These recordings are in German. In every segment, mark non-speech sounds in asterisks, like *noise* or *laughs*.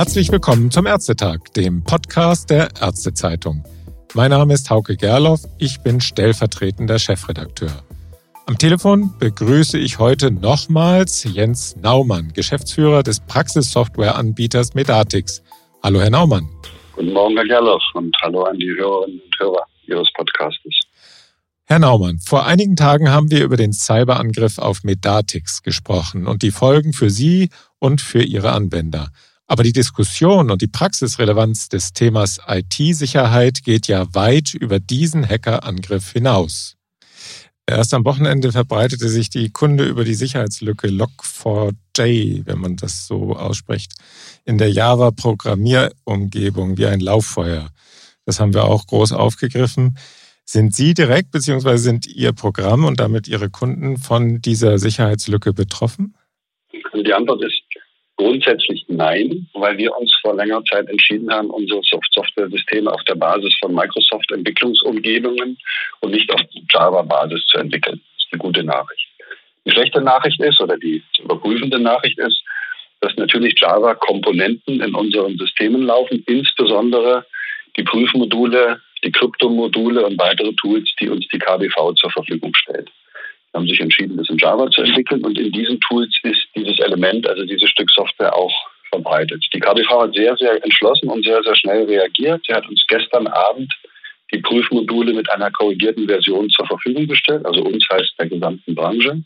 Herzlich willkommen zum Ärztetag, dem Podcast der Ärztezeitung. Mein Name ist Hauke Gerloff, ich bin stellvertretender Chefredakteur. Am Telefon begrüße ich heute nochmals Jens Naumann, Geschäftsführer des Praxissoftwareanbieters Medatix. Hallo, Herr Naumann. Guten Morgen, Herr Gerloff, und hallo an die Hörerinnen und Hörer Ihres Podcastes. Herr Naumann, vor einigen Tagen haben wir über den Cyberangriff auf Medatix gesprochen und die Folgen für Sie und für Ihre Anwender. Aber die Diskussion und die Praxisrelevanz des Themas IT-Sicherheit geht ja weit über diesen Hackerangriff hinaus. Erst am Wochenende verbreitete sich die Kunde über die Sicherheitslücke Log4j, wenn man das so ausspricht, in der Java-Programmierumgebung wie ein Lauffeuer. Das haben wir auch groß aufgegriffen. Sind Sie direkt bzw. sind Ihr Programm und damit Ihre Kunden von dieser Sicherheitslücke betroffen? Die Antwort ist grundsätzlich nein, weil wir uns vor längerer Zeit entschieden haben, unsere Software-Systeme auf der Basis von Microsoft-Entwicklungsumgebungen und nicht auf Java-Basis zu entwickeln. Das ist eine gute Nachricht. Die schlechte Nachricht ist oder die überprüfende Nachricht ist, dass natürlich Java-Komponenten in unseren Systemen laufen, insbesondere die Prüfmodule die Kryptomodule und weitere Tools, die uns die KBV zur Verfügung stellt. Haben sich entschieden, das in Java zu entwickeln und in diesen Tools ist dieses Element, also dieses Stück Software auch verbreitet. Die KBV hat sehr, sehr entschlossen und sehr, sehr schnell reagiert. Sie hat uns gestern Abend die Prüfmodule mit einer korrigierten Version zur Verfügung gestellt, also uns heißt der gesamten Branche.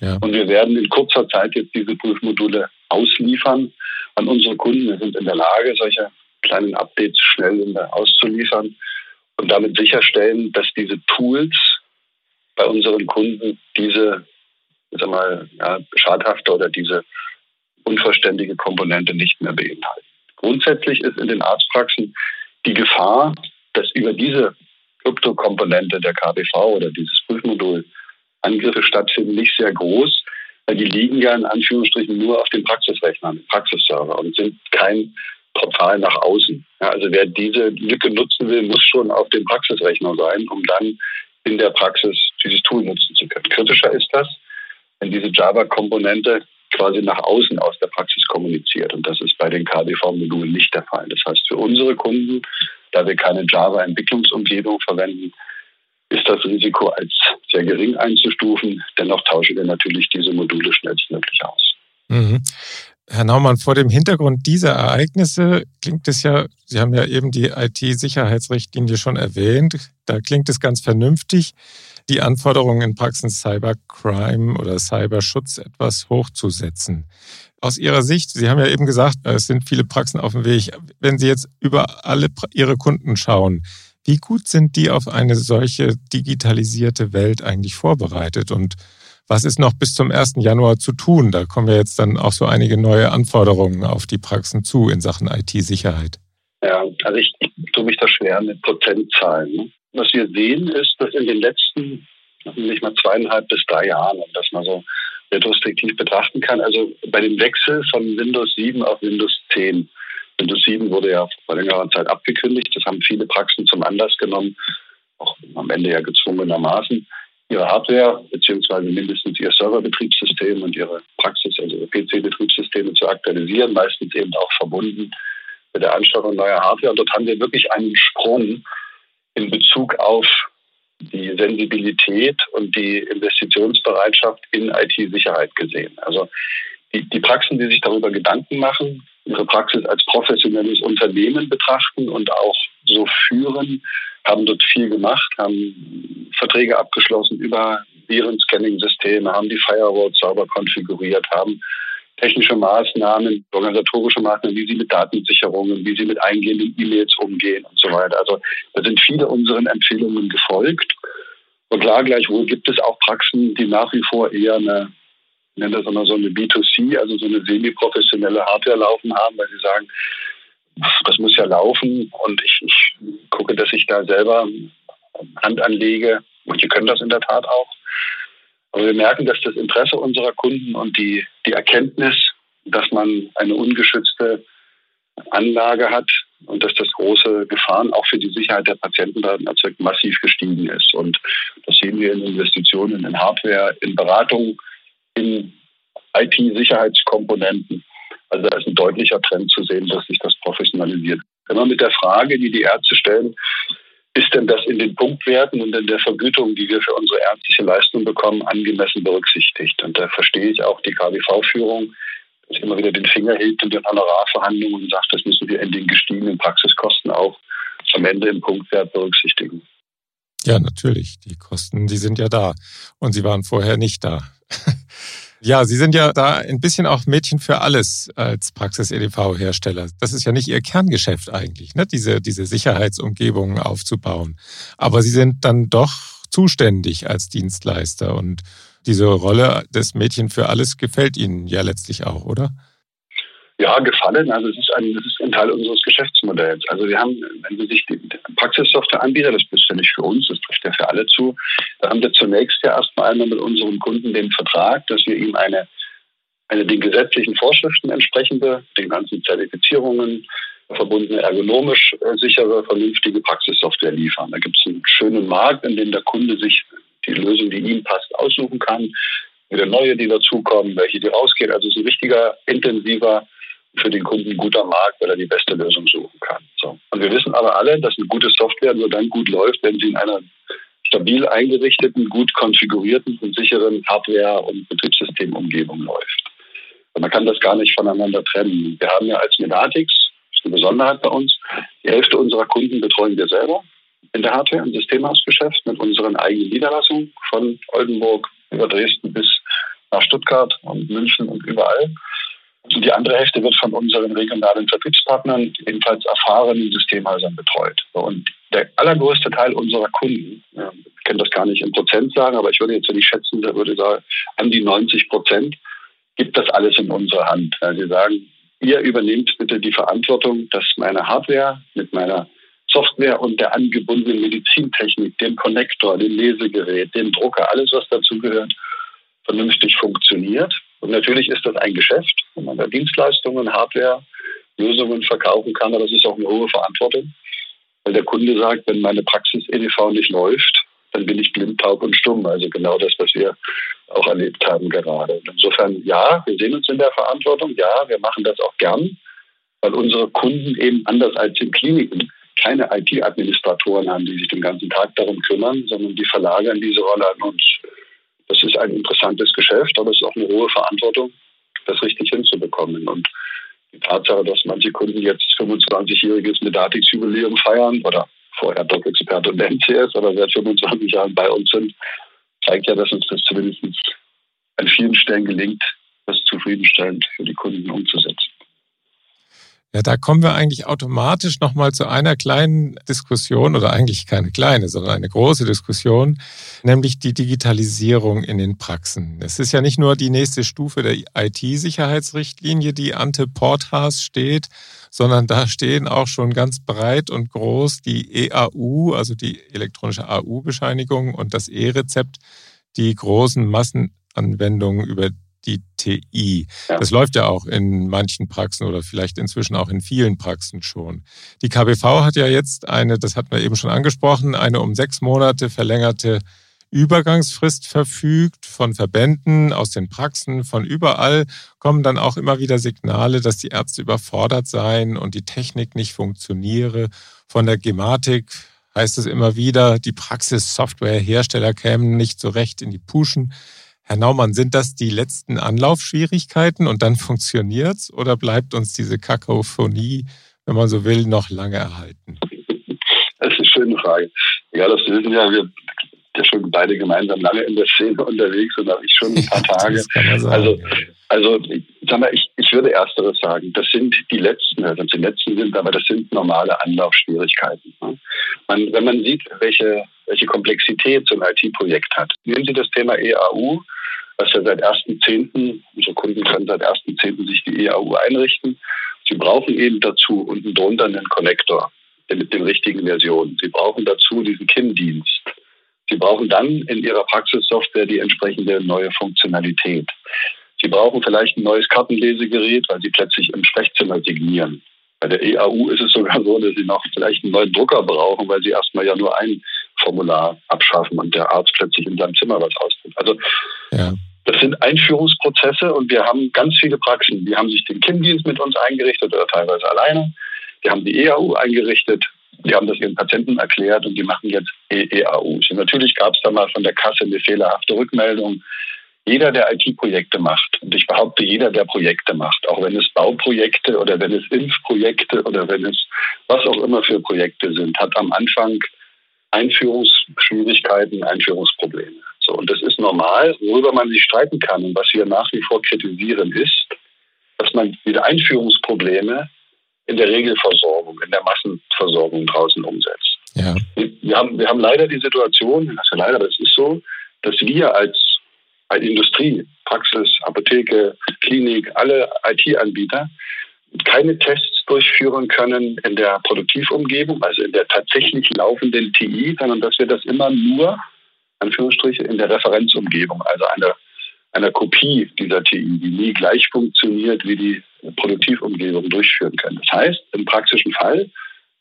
Ja. Und wir werden in kurzer Zeit jetzt diese Prüfmodule ausliefern an unsere Kunden. Wir sind in der Lage, solche kleinen Updates schnell auszuliefern und damit sicherstellen, dass diese Tools bei unseren Kunden diese, sag mal, ja, schadhafte oder diese unverständige Komponente nicht mehr beinhalten. Grundsätzlich ist in den Arztpraxen die Gefahr, dass über diese Kryptokomponente der KBV oder dieses Prüfmodul Angriffe stattfinden, nicht sehr groß, weil die liegen ja in Anführungsstrichen nur auf den Praxisrechnern, Praxisserver und sind kein Portal nach außen. Ja, also wer diese Lücke nutzen will, muss schon auf dem Praxisrechner sein, um dann in der Praxis dieses Tool nutzen zu können. Kritischer ist das, wenn diese Java-Komponente quasi nach außen aus der Praxis kommuniziert. Und das ist bei den KDV-Modulen nicht der Fall. Das heißt, für unsere Kunden, da wir keine Java-Entwicklungsumgebung verwenden, ist das Risiko als sehr gering einzustufen. Dennoch tauschen wir natürlich diese Module schnellstmöglich aus. Mhm. Herr Naumann, vor dem Hintergrund dieser Ereignisse klingt es ja, Sie haben ja eben die IT-Sicherheitsrichtlinie schon erwähnt, da klingt es ganz vernünftig, die Anforderungen in Praxen Cybercrime oder Cyberschutz etwas hochzusetzen. Aus Ihrer Sicht, Sie haben ja eben gesagt, es sind viele Praxen auf dem Weg. Wenn Sie jetzt über alle Ihre Kunden schauen, wie gut sind die auf eine solche digitalisierte Welt eigentlich vorbereitet und was ist noch bis zum 1. Januar zu tun? Da kommen ja jetzt dann auch so einige neue Anforderungen auf die Praxen zu in Sachen IT-Sicherheit. Ja, also ich, tue mich da schwer mit Prozentzahlen. Ne? Was wir sehen, ist, dass in den letzten, nicht mal zweieinhalb bis drei Jahren, wenn das mal so retrospektiv betrachten kann, also bei dem Wechsel von Windows 7 auf Windows 10, Windows 7 wurde ja vor längerer Zeit abgekündigt, das haben viele Praxen zum Anlass genommen, auch am Ende ja gezwungenermaßen, ihre Hardware beziehungsweise mindestens ihr Serverbetriebssystem und ihre Praxis, also ihre PC-Betriebssysteme zu aktualisieren, meistens eben auch verbunden mit der Anschaffung neuer Hardware. Und dort haben wir wirklich einen Sprung in Bezug auf die Sensibilität und die Investitionsbereitschaft in IT-Sicherheit gesehen. Also die, die Praxen, die sich darüber Gedanken machen, ihre Praxis als professionelles Unternehmen betrachten und auch so führen, haben dort viel gemacht, haben Verträge abgeschlossen über Virenscanning-Systeme, haben die Firewall sauber konfiguriert, haben technische Maßnahmen, organisatorische Maßnahmen, wie sie mit Datensicherungen, wie sie mit eingehenden E-Mails umgehen und so weiter. Also da sind viele unseren Empfehlungen gefolgt. Und klar, gleichwohl gibt es auch Praxen, die nach wie vor eher eine, ich nenne das immer so eine B2C, also so eine semi-professionelle Hardware laufen haben, weil sie sagen, das muss ja laufen und ich, ich gucke, dass ich da selber Hand anlege. Die können das in der Tat auch. Aber wir merken, dass das Interesse unserer Kunden und die, die Erkenntnis, dass man eine ungeschützte Anlage hat und dass das große Gefahren auch für die Sicherheit der Patientendaten erzeugt, massiv gestiegen ist. Und das sehen wir in Investitionen in Hardware, in Beratung, in IT-Sicherheitskomponenten. Also da ist ein deutlicher Trend zu sehen, dass sich das professionalisiert. Immer mit der Frage, die die Ärzte stellen, ist denn das in den Punktwerten und in der Vergütung, die wir für unsere ärztliche Leistung bekommen, angemessen berücksichtigt? Und da verstehe ich auch die KBV-Führung, dass immer wieder den Finger hebt in den Honorarverhandlungen und sagt, das müssen wir in den gestiegenen Praxiskosten auch am Ende im Punktwert berücksichtigen. Ja, natürlich. Die Kosten, die sind ja da. Und sie waren vorher nicht da. *laughs* Ja, Sie sind ja da ein bisschen auch Mädchen für alles als Praxis-EDV-Hersteller. Das ist ja nicht Ihr Kerngeschäft eigentlich, ne? diese, diese Sicherheitsumgebungen aufzubauen. Aber Sie sind dann doch zuständig als Dienstleister und diese Rolle des Mädchen für alles gefällt Ihnen ja letztlich auch, oder? Ja, gefallen. Also es ist ein, das ist ein Teil unseres Geschäftsmodells. Also wir haben, wenn Sie sich die Praxissoftware anbieten, das ist ja nicht für uns, das trifft ja für alle zu, da haben wir zunächst ja erstmal einmal mit unserem Kunden den Vertrag, dass wir ihm eine, eine den gesetzlichen Vorschriften entsprechende, den ganzen Zertifizierungen verbundene, ergonomisch äh, sichere, vernünftige Praxissoftware liefern. Da gibt es einen schönen Markt, in dem der Kunde sich die Lösung, die ihm passt, aussuchen kann wieder neue, die dazukommen, welche die rausgehen. Also es ist ein richtiger, intensiver für den Kunden guter Markt, weil er die beste Lösung suchen kann. So. Und wir wissen aber alle, dass eine gute Software nur dann gut läuft, wenn sie in einer stabil eingerichteten, gut konfigurierten und sicheren Hardware- und Betriebssystemumgebung läuft. Und man kann das gar nicht voneinander trennen. Wir haben ja als Medatix, das ist eine Besonderheit bei uns, die Hälfte unserer Kunden betreuen wir selber in der Hardware- und Systemhausgeschäft mit unseren eigenen Niederlassungen von Oldenburg über Dresden bis nach Stuttgart und München und überall. Die andere Hälfte wird von unseren regionalen Vertriebspartnern, ebenfalls erfahrenen Systemhäusern betreut. Und der allergrößte Teil unserer Kunden, ich kann das gar nicht in Prozent sagen, aber ich würde jetzt nicht schätzen, da würde sagen, an die 90 Prozent gibt das alles in unserer Hand. Sie sagen, ihr übernehmt bitte die Verantwortung, dass meine Hardware mit meiner Software und der angebundenen Medizintechnik, dem Konnektor, dem Lesegerät, dem Drucker, alles, was dazu gehört, vernünftig funktioniert. Und natürlich ist das ein Geschäft, wenn man da Dienstleistungen, Hardware, Lösungen verkaufen kann, aber das ist auch eine hohe Verantwortung. Weil der Kunde sagt, wenn meine Praxis EDV nicht läuft, dann bin ich blind, taub und stumm. Also genau das, was wir auch erlebt haben gerade. Insofern, ja, wir sehen uns in der Verantwortung. Ja, wir machen das auch gern, weil unsere Kunden eben anders als in Kliniken keine IT-Administratoren haben, die sich den ganzen Tag darum kümmern, sondern die verlagern diese Rolle an uns. Das ist ein interessantes Geschäft, aber es ist auch eine hohe Verantwortung, das richtig hinzubekommen. Und die Tatsache, dass manche Kunden jetzt 25-jähriges Medatix-Jubiläum feiern oder vorher Doc-Experte und NCS, aber seit 25 Jahren bei uns sind, zeigt ja, dass uns das zumindest an vielen Stellen gelingt, das zufriedenstellend für die Kunden umzusetzen. Ja, da kommen wir eigentlich automatisch nochmal zu einer kleinen Diskussion oder eigentlich keine kleine, sondern eine große Diskussion, nämlich die Digitalisierung in den Praxen. Es ist ja nicht nur die nächste Stufe der IT-Sicherheitsrichtlinie, die ante Portas steht, sondern da stehen auch schon ganz breit und groß die EAU, also die elektronische AU-Bescheinigung und das E-Rezept, die großen Massenanwendungen, über die TI. Ja. Das läuft ja auch in manchen Praxen oder vielleicht inzwischen auch in vielen Praxen schon. Die KBV hat ja jetzt eine, das hatten wir eben schon angesprochen, eine um sechs Monate verlängerte Übergangsfrist verfügt von Verbänden, aus den Praxen, von überall kommen dann auch immer wieder Signale, dass die Ärzte überfordert seien und die Technik nicht funktioniere. Von der Gematik heißt es immer wieder, die Praxissoftwarehersteller kämen nicht so recht in die Puschen. Herr Naumann, sind das die letzten Anlaufschwierigkeiten und dann funktioniert's oder bleibt uns diese Kakophonie, wenn man so will, noch lange erhalten? Das ist eine schöne Frage. Ja, das wissen ja, wir ja schon beide gemeinsam lange in der Szene unterwegs und habe ich schon ein paar *laughs* Tage. also, also sag mal, ich, ich würde ersteres sagen. Das sind die letzten, also die letzten sind, aber das sind normale Anlaufschwierigkeiten. Ne? Man, wenn man sieht, welche, welche Komplexität so ein IT-Projekt hat. Nehmen Sie das Thema EAU, was ja seit 1.10., unsere Kunden können seit 1.10. sich die EAU einrichten. Sie brauchen eben dazu unten drunter einen Connector mit den richtigen Versionen. Sie brauchen dazu diesen KIM-Dienst. Sie brauchen dann in Ihrer Praxissoftware die entsprechende neue Funktionalität. Sie brauchen vielleicht ein neues Kartenlesegerät, weil Sie plötzlich im Sprechzimmer signieren. Bei der EAU ist es sogar so, dass Sie noch vielleicht einen neuen Drucker brauchen, weil Sie erstmal ja nur ein Formular abschaffen und der Arzt plötzlich in seinem Zimmer was ausdruckt. Also ja. Das sind Einführungsprozesse und wir haben ganz viele Praxen. Die haben sich den KIM-Dienst mit uns eingerichtet oder teilweise alleine. Die haben die EAU eingerichtet. Die haben das ihren Patienten erklärt und die machen jetzt EAUs. Und natürlich gab es da mal von der Kasse eine fehlerhafte Rückmeldung. Jeder, der IT-Projekte macht, und ich behaupte, jeder, der Projekte macht, auch wenn es Bauprojekte oder wenn es Impfprojekte oder wenn es was auch immer für Projekte sind, hat am Anfang Einführungsschwierigkeiten, Einführungsprobleme. So, und das ist normal. Worüber man sich streiten kann und was wir nach wie vor kritisieren, ist, dass man diese Einführungsprobleme in der Regelversorgung, in der Massenversorgung draußen umsetzt. Ja. Wir, haben, wir haben leider die Situation, das ist ja leider, das ist so, dass wir als, als Industrie, Praxis, Apotheke, Klinik, alle IT-Anbieter keine Tests durchführen können in der Produktivumgebung, also in der tatsächlich laufenden TI, sondern dass wir das immer nur, Anführungsstriche, in der Referenzumgebung, also einer, einer Kopie dieser TI, die nie gleich funktioniert wie die Produktivumgebung durchführen können. Das heißt, im praktischen Fall,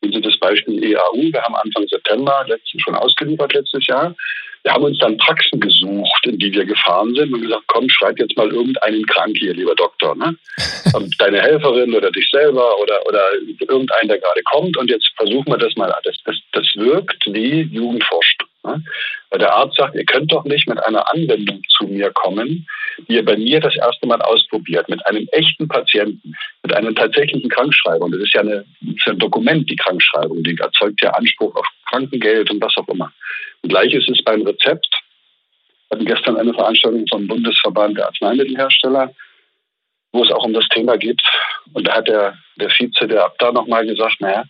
wenn Sie das Beispiel EAU, wir haben Anfang September letztens schon ausgeliefert letztes Jahr, wir haben uns dann Praxen gesucht, in die wir gefahren sind und gesagt, komm, schreib jetzt mal irgendeinen krank hier, lieber Doktor. Ne? *laughs* Deine Helferin oder dich selber oder, oder irgendeinen, der gerade kommt und jetzt versuchen wir das mal. Das, das, das wirkt wie Jugendforscht. Ne? Weil der Arzt sagt, ihr könnt doch nicht mit einer Anwendung zu mir kommen, die ihr bei mir das erste Mal ausprobiert, mit einem echten Patienten, mit einem tatsächlichen Krankschreibung. Das ist ja eine, ist ein Dokument, die Krankschreibung, die erzeugt ja Anspruch auf Krankengeld und was auch immer. Gleich ist es beim Rezept. Wir hatten gestern eine Veranstaltung vom Bundesverband der Arzneimittelhersteller, wo es auch um das Thema geht. Und da hat der, der Vize der Abda nochmal gesagt, naja,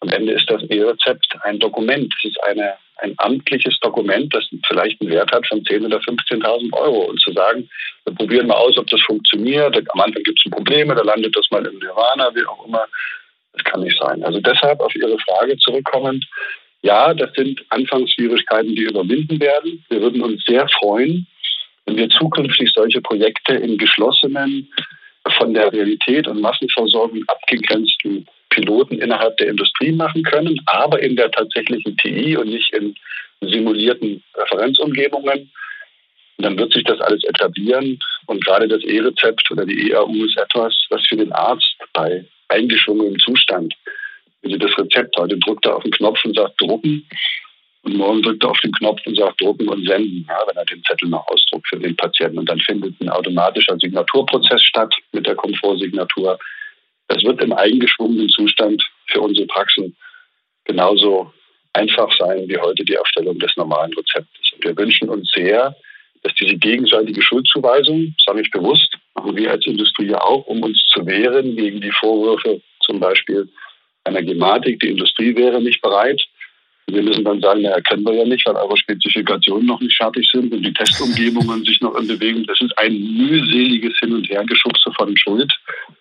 am Ende ist das E-Rezept ein Dokument. Es ist eine, ein amtliches Dokument, das vielleicht einen Wert hat von 10.000 oder 15.000 Euro. Und zu sagen, wir probieren mal aus, ob das funktioniert. Am Anfang gibt es Probleme, da landet das mal im Nirvana, wie auch immer. Das kann nicht sein. Also deshalb auf Ihre Frage zurückkommend, ja, das sind Anfangsschwierigkeiten, die überwinden werden. Wir würden uns sehr freuen, wenn wir zukünftig solche Projekte in geschlossenen, von der Realität und Massenversorgung abgegrenzten Piloten innerhalb der Industrie machen können, aber in der tatsächlichen TI und nicht in simulierten Referenzumgebungen. Und dann wird sich das alles etablieren. Und gerade das E-Rezept oder die EAU ist etwas, was für den Arzt bei eingeschwungenem Zustand, Sie das Rezept heute drückt er auf den Knopf und sagt drucken und morgen drückt er auf den Knopf und sagt drucken und senden, ja, wenn er den Zettel noch ausdruckt für den Patienten. Und dann findet ein automatischer Signaturprozess statt mit der Komfortsignatur. Es wird im eingeschwungenen Zustand für unsere Praxen genauso einfach sein wie heute die Erstellung des normalen Rezeptes. Und wir wünschen uns sehr, dass diese gegenseitige Schuldzuweisung, sage ich bewusst, machen wir als Industrie ja auch, um uns zu wehren gegen die Vorwürfe zum Beispiel einer Gematik. Die Industrie wäre nicht bereit. Wir müssen dann sagen, naja, können wir ja nicht, weil eure Spezifikationen noch nicht fertig sind und die Testumgebungen *laughs* sich noch in Bewegung. Das ist ein mühseliges Hin- und Hergeschubse von Schuld.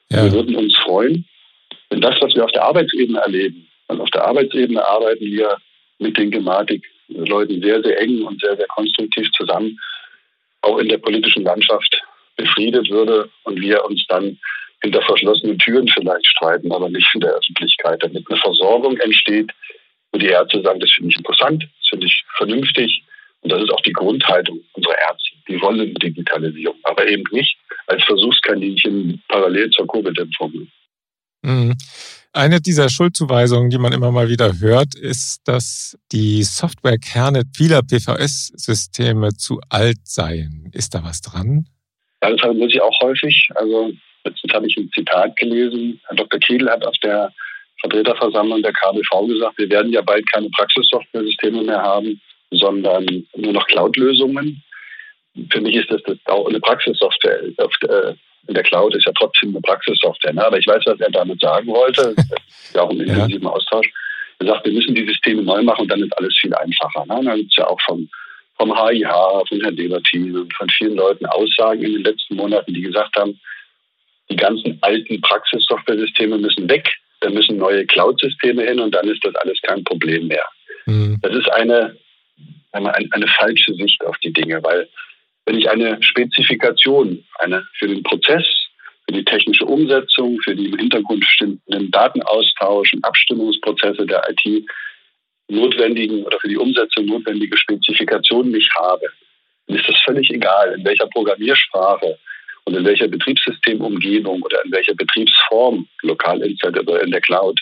Ja. Wir würden uns freuen, wenn das, was wir auf der Arbeitsebene erleben, und auf der Arbeitsebene arbeiten wir mit den Gematik-Leuten sehr, sehr eng und sehr, sehr konstruktiv zusammen, auch in der politischen Landschaft befriedet würde und wir uns dann hinter verschlossenen Türen vielleicht streiten, aber nicht in der Öffentlichkeit, damit eine Versorgung entsteht, wo die Ärzte sagen, das finde ich interessant, das finde ich vernünftig und das ist auch die Grundhaltung unserer Ärzte. Die wollen Digitalisierung, aber eben nicht als Versuchskaninchen parallel zur Covid-Impfung. Mhm. Eine dieser Schuldzuweisungen, die man immer mal wieder hört, ist, dass die Softwarekerne vieler PVS-Systeme zu alt seien. Ist da was dran? Ja, das muss ich auch häufig. Also letztens habe ich ein Zitat gelesen. Herr Dr. Kiel hat auf der Vertreterversammlung der KBV gesagt, wir werden ja bald keine Praxissoftware-Systeme mehr haben, sondern nur noch Cloud-Lösungen. Für mich ist das, das auch eine Praxissoftware. Äh, in der Cloud ist ja trotzdem eine Praxissoftware. Ne? Aber ich weiß, was er damit sagen wollte. *laughs* ja auch im intensiven ja. Austausch. Er sagt, wir müssen die Systeme neu machen und dann ist alles viel einfacher. Ne? Dann gibt es ja auch vom, vom HIH, von Herrn Debertin und von vielen Leuten Aussagen in den letzten Monaten, die gesagt haben, die ganzen alten Praxissoftware-Systeme müssen weg, da müssen neue Cloud-Systeme hin und dann ist das alles kein Problem mehr. Mhm. Das ist eine, eine, eine falsche Sicht auf die Dinge, weil wenn ich eine Spezifikation eine für den Prozess, für die technische Umsetzung, für die im Hintergrund stehenden Datenaustausch und Abstimmungsprozesse der IT notwendigen oder für die Umsetzung notwendige Spezifikation nicht habe, dann ist das völlig egal, in welcher Programmiersprache und in welcher Betriebssystemumgebung oder in welcher Betriebsform, lokal installiert oder in der Cloud,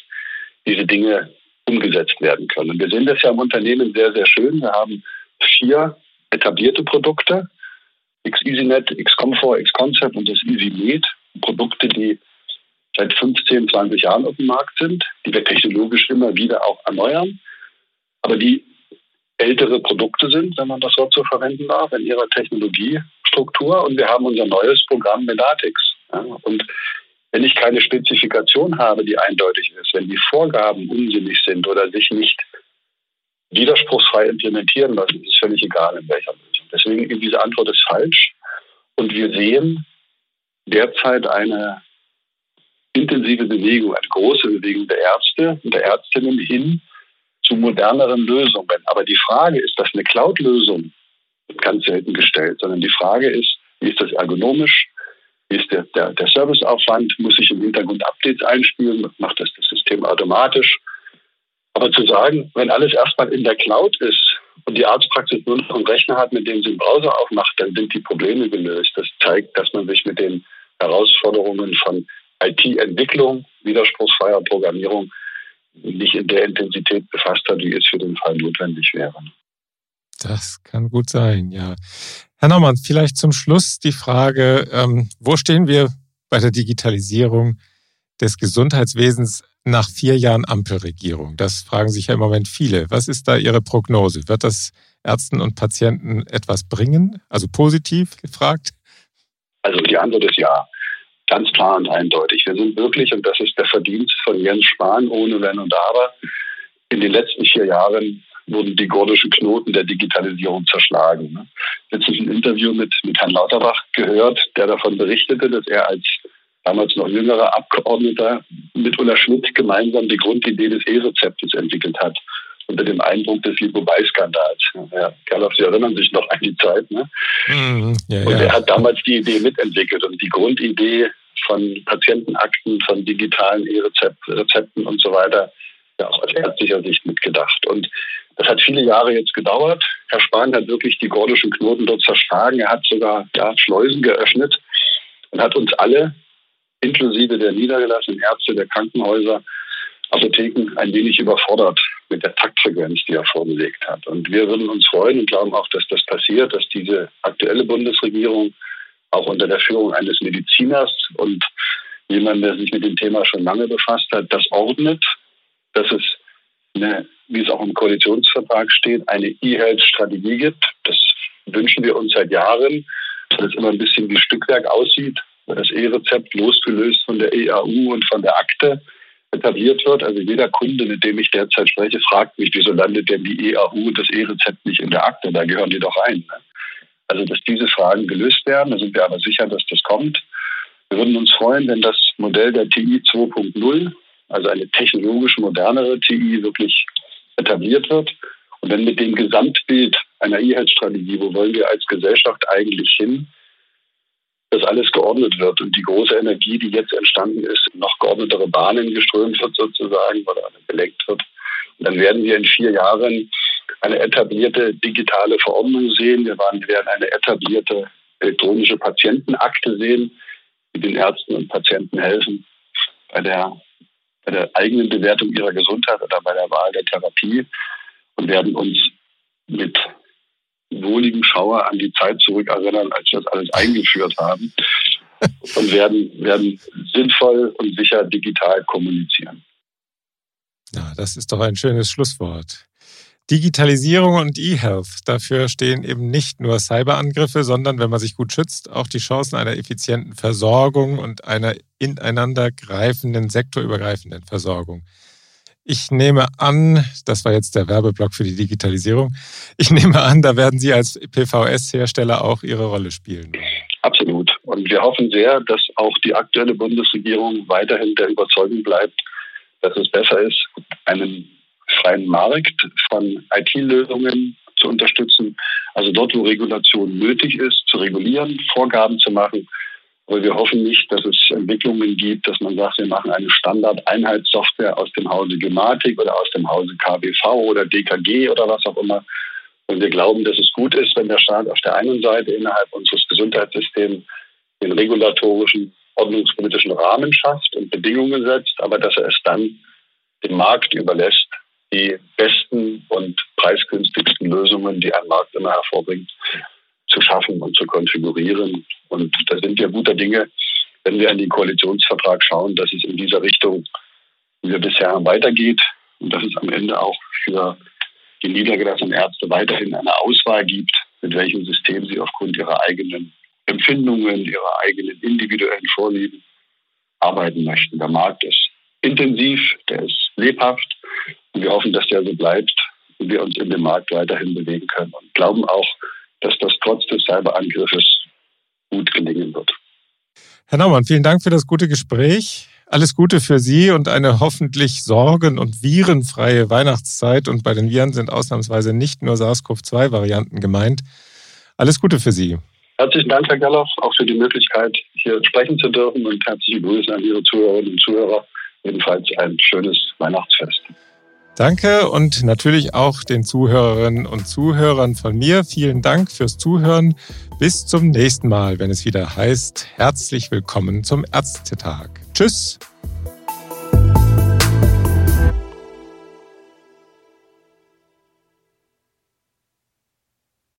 diese Dinge umgesetzt werden können. Und wir sehen das ja im Unternehmen sehr, sehr schön. Wir haben vier etablierte Produkte, X-EasyNet, X-Comfort, X-Concept und das EasyMed, Produkte, die seit 15, 20 Jahren auf dem Markt sind, die wir technologisch immer wieder auch erneuern, aber die ältere Produkte sind, wenn man das Wort so verwenden darf, in ihrer Technologiestruktur. Und wir haben unser neues Programm Medatix. Ja, und wenn ich keine Spezifikation habe, die eindeutig ist, wenn die Vorgaben unsinnig sind oder sich nicht widerspruchsfrei implementieren lassen, ist es völlig egal, in welcher Lösung. Deswegen, diese Antwort ist falsch. Und wir sehen derzeit eine intensive Bewegung, eine große Bewegung der Ärzte und der Ärztinnen hin zu moderneren Lösungen. Aber die Frage, ist das eine Cloud-Lösung? Ganz selten gestellt, sondern die Frage ist, wie ist das ergonomisch? Wie ist der, der, der Serviceaufwand? Muss ich im Hintergrund Updates einspielen? Macht das das System automatisch? Aber zu sagen, wenn alles erstmal in der Cloud ist und die Arztpraxis nur noch einen Rechner hat, mit dem sie den Browser aufmacht, dann sind die Probleme gelöst. Das zeigt, dass man sich mit den Herausforderungen von IT-Entwicklung, widerspruchsfreier Programmierung nicht in der Intensität befasst hat, wie es für den Fall notwendig wäre. Das kann gut sein, ja. Herr Naumann, vielleicht zum Schluss die Frage, ähm, wo stehen wir bei der Digitalisierung des Gesundheitswesens nach vier Jahren Ampelregierung? Das fragen sich ja im Moment viele. Was ist da Ihre Prognose? Wird das Ärzten und Patienten etwas bringen? Also positiv gefragt? Also die Antwort ist ja. Ganz klar und eindeutig. Wir sind wirklich, und das ist der Verdienst von Jens Spahn, ohne Wenn und Aber, in den letzten vier Jahren wurden die gordischen Knoten der Digitalisierung zerschlagen. Ne? Jetzt ist ein Interview mit, mit Herrn Lauterbach gehört, der davon berichtete, dass er als damals noch jüngerer Abgeordneter mit Ulla Schmidt gemeinsam die Grundidee des E-Rezeptes entwickelt hat unter dem Eindruck des Lipobai-Skandals. Ja, Gerloff, Sie erinnern sich noch an die Zeit. Ne? Mhm, ja, und er hat damals die Idee mitentwickelt und die Grundidee von Patientenakten, von digitalen E-Rezepten und so weiter, ja auch aus ärztlicher Sicht mitgedacht. Und das hat viele Jahre jetzt gedauert. Herr Spahn hat wirklich die gordischen Knoten dort zerschlagen. Er hat sogar ja, Schleusen geöffnet und hat uns alle, inklusive der niedergelassenen Ärzte der Krankenhäuser, Apotheken ein wenig überfordert mit der Taktfrequenz, die er vorgelegt hat. Und wir würden uns freuen und glauben auch, dass das passiert, dass diese aktuelle Bundesregierung auch unter der Führung eines Mediziners und jemand, der sich mit dem Thema schon lange befasst hat, das ordnet, dass es, eine, wie es auch im Koalitionsvertrag steht, eine E-Health-Strategie gibt. Das wünschen wir uns seit Jahren, dass es immer ein bisschen wie Stückwerk aussieht, weil das E-Rezept losgelöst von der EAU und von der Akte etabliert wird. Also jeder Kunde, mit dem ich derzeit spreche, fragt mich, wieso landet denn die EAU und das E-Rezept nicht in der Akte? Da gehören die doch rein. Ne? Also, dass diese Fragen gelöst werden, da sind wir aber sicher, dass das kommt. Wir würden uns freuen, wenn das Modell der TI 2.0, also eine technologisch modernere TI, wirklich etabliert wird. Und wenn mit dem Gesamtbild einer E-Health-Strategie, wo wollen wir als Gesellschaft eigentlich hin, dass alles geordnet wird und die große Energie, die jetzt entstanden ist, noch geordnetere Bahnen geströmt wird sozusagen oder gelenkt wird. Und dann werden wir in vier Jahren eine etablierte digitale Verordnung sehen. Wir werden eine etablierte elektronische Patientenakte sehen, die den Ärzten und Patienten helfen bei der, bei der eigenen Bewertung ihrer Gesundheit oder bei der Wahl der Therapie und werden uns mit wohligen Schauer an die Zeit zurückerinnern, als wir das alles eingeführt haben *laughs* und werden, werden sinnvoll und sicher digital kommunizieren. Ja, das ist doch ein schönes Schlusswort. Digitalisierung und E-Health, dafür stehen eben nicht nur Cyberangriffe, sondern, wenn man sich gut schützt, auch die Chancen einer effizienten Versorgung und einer ineinander greifenden, sektorübergreifenden Versorgung. Ich nehme an, das war jetzt der Werbeblock für die Digitalisierung, ich nehme an, da werden Sie als PVS-Hersteller auch Ihre Rolle spielen. Absolut. Und wir hoffen sehr, dass auch die aktuelle Bundesregierung weiterhin der Überzeugung bleibt, dass es besser ist, einen freien Markt von IT-Lösungen zu unterstützen. Also dort, wo Regulation nötig ist, zu regulieren, Vorgaben zu machen aber wir hoffen nicht, dass es Entwicklungen gibt, dass man sagt, wir machen eine Standard-Einheitssoftware aus dem Hause Gematik oder aus dem Hause KBV oder DKG oder was auch immer, Und wir glauben, dass es gut ist, wenn der Staat auf der einen Seite innerhalb unseres Gesundheitssystems den regulatorischen, ordnungspolitischen Rahmen schafft und Bedingungen setzt, aber dass er es dann dem Markt überlässt, die besten und preisgünstigsten Lösungen, die ein Markt immer hervorbringt, zu schaffen und zu konfigurieren. Und da sind wir guter Dinge, wenn wir an den Koalitionsvertrag schauen, dass es in dieser Richtung, wie wir bisher weitergeht und dass es am Ende auch für die niedergelassenen Ärzte weiterhin eine Auswahl gibt, mit welchem System sie aufgrund ihrer eigenen Empfindungen, ihrer eigenen individuellen Vorlieben arbeiten möchten. Der Markt ist intensiv, der ist lebhaft und wir hoffen, dass der so bleibt und wir uns in dem Markt weiterhin bewegen können und glauben auch, dass das trotz des Cyberangriffes gut gelingen wird. Herr Naumann, vielen Dank für das gute Gespräch. Alles Gute für Sie und eine hoffentlich sorgen- und virenfreie Weihnachtszeit. Und bei den Viren sind ausnahmsweise nicht nur SARS-CoV-2-Varianten gemeint. Alles Gute für Sie. Herzlichen Dank, Herr Gerloff, auch für die Möglichkeit, hier sprechen zu dürfen und herzliche Grüße an Ihre Zuhörerinnen und Zuhörer. Jedenfalls ein schönes Weihnachtsfest. Danke und natürlich auch den Zuhörerinnen und Zuhörern von mir. Vielen Dank fürs Zuhören. Bis zum nächsten Mal, wenn es wieder heißt, herzlich willkommen zum Ärztetag. Tschüss.